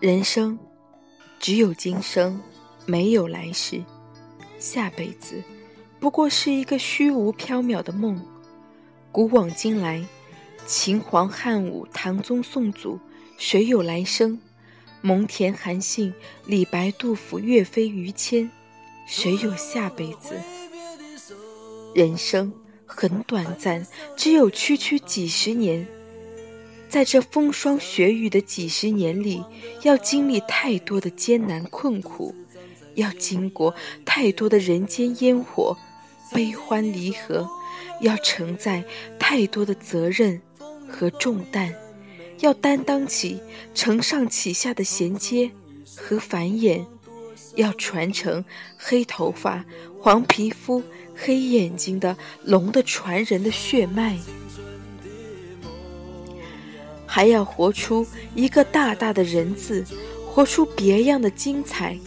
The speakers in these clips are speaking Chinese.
人生只有今生，没有来世，下辈子不过是一个虚无缥缈的梦。古往今来，秦皇汉武、唐宗宋祖，谁有来生？蒙恬、韩信、李白、杜甫、岳飞、于谦，谁有下辈子？人生很短暂，只有区区几十年。在这风霜雪雨的几十年里，要经历太多的艰难困苦，要经过太多的人间烟火、悲欢离合，要承载太多的责任和重担，要担当起承上启下的衔接和繁衍，要传承黑头发、黄皮肤。黑眼睛的龙的传人的血脉，还要活出一个大大的人字，活出别样的精彩。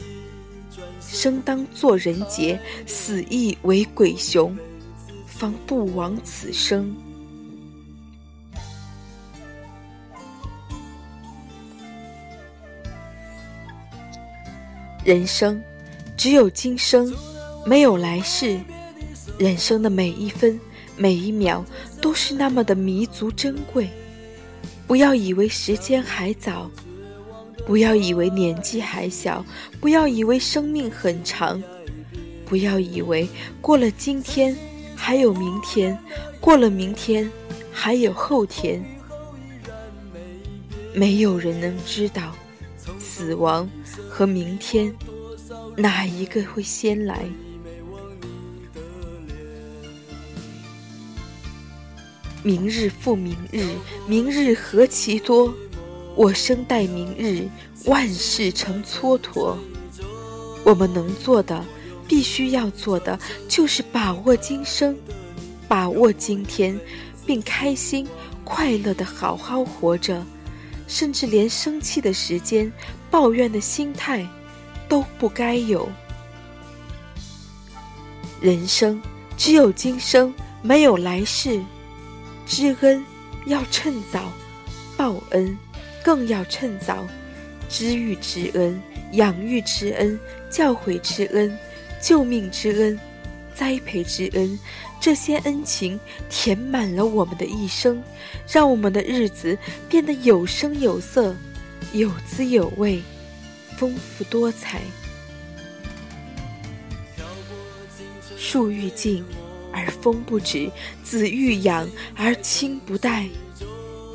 生当作人杰，死亦为鬼雄，方不枉此生。人生只有今生，没有来世。人生的每一分每一秒都是那么的弥足珍贵，不要以为时间还早，不要以为年纪还小，不要以为生命很长，不要以为过了今天还有明天，过了明天还有后天。没有人能知道，死亡和明天哪一个会先来。明日复明日，明日何其多。我生待明日，万事成蹉跎。我们能做的，必须要做的，就是把握今生，把握今天，并开心快乐的好好活着，甚至连生气的时间、抱怨的心态都不该有。人生只有今生，没有来世。知恩要趁早，报恩更要趁早。知遇之恩、养育之恩、教诲之恩、救命之恩、栽培之恩，这些恩情填满了我们的一生，让我们的日子变得有声有色、有滋有味、丰富多彩。树欲静。而风不止，子欲养而亲不待。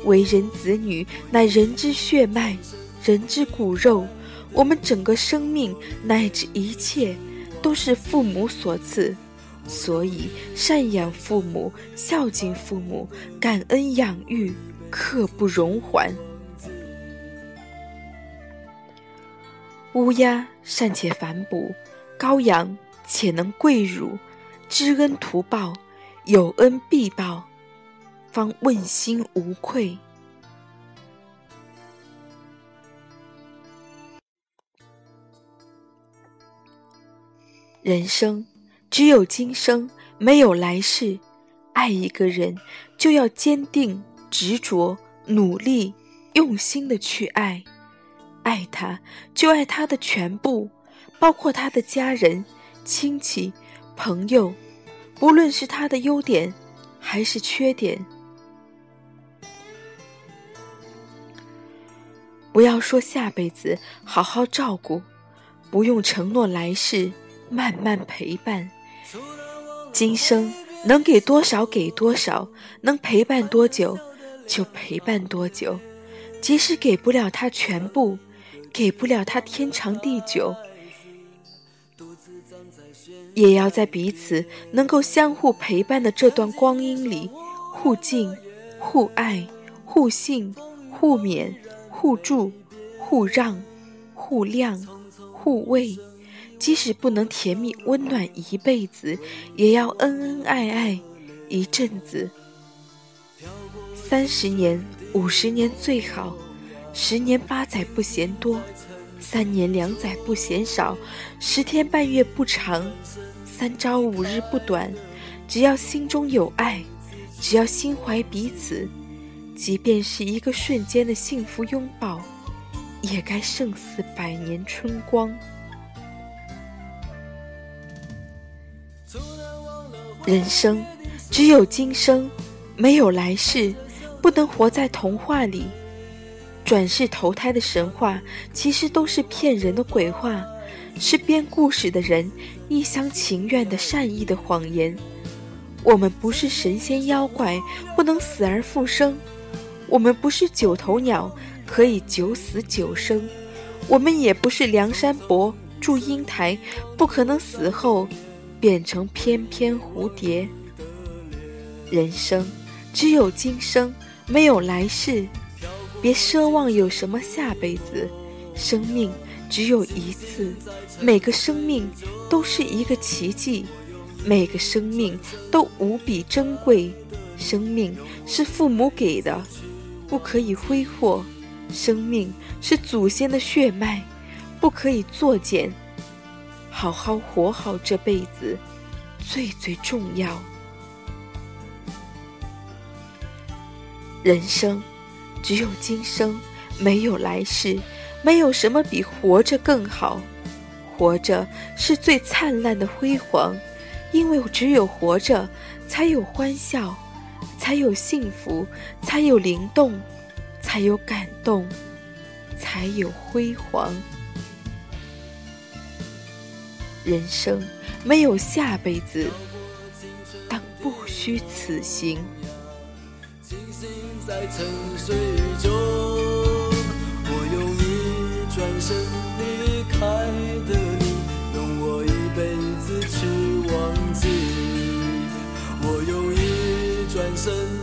为人子女，乃人之血脉，人之骨肉。我们整个生命乃至一切，都是父母所赐。所以，赡养父母，孝敬父母，感恩养育，刻不容缓。乌鸦善且反哺，羔羊且能跪乳。知恩图报，有恩必报，方问心无愧。人生只有今生，没有来世。爱一个人，就要坚定、执着、努力、用心的去爱。爱他，就爱他的全部，包括他的家人、亲戚。朋友，不论是他的优点还是缺点，不要说下辈子好好照顾，不用承诺来世慢慢陪伴。今生能给多少给多少，能陪伴多久就陪伴多久。即使给不了他全部，给不了他天长地久。也要在彼此能够相互陪伴的这段光阴里，互敬、互爱、互信、互勉、互助、互让、互谅、互慰。即使不能甜蜜温暖一辈子，也要恩恩爱爱一阵子。三十年、五十年最好，十年八载不嫌多。三年两载不嫌少，十天半月不长，三朝五日不短。只要心中有爱，只要心怀彼此，即便是一个瞬间的幸福拥抱，也该胜似百年春光。人生只有今生，没有来世，不能活在童话里。转世投胎的神话，其实都是骗人的鬼话，是编故事的人一厢情愿的善意的谎言。我们不是神仙妖怪，不能死而复生；我们不是九头鸟，可以九死九生；我们也不是梁山伯、祝英台，不可能死后变成翩翩蝴蝶。人生只有今生，没有来世。别奢望有什么下辈子，生命只有一次，每个生命都是一个奇迹，每个生命都无比珍贵。生命是父母给的，不可以挥霍；生命是祖先的血脉，不可以作践。好好活好这辈子，最最重要。人生。只有今生，没有来世，没有什么比活着更好。活着是最灿烂的辉煌，因为只有活着，才有欢笑，才有幸福，才有灵动，才有感动，才有辉煌。人生没有下辈子，当不虚此行。在沉睡中。生。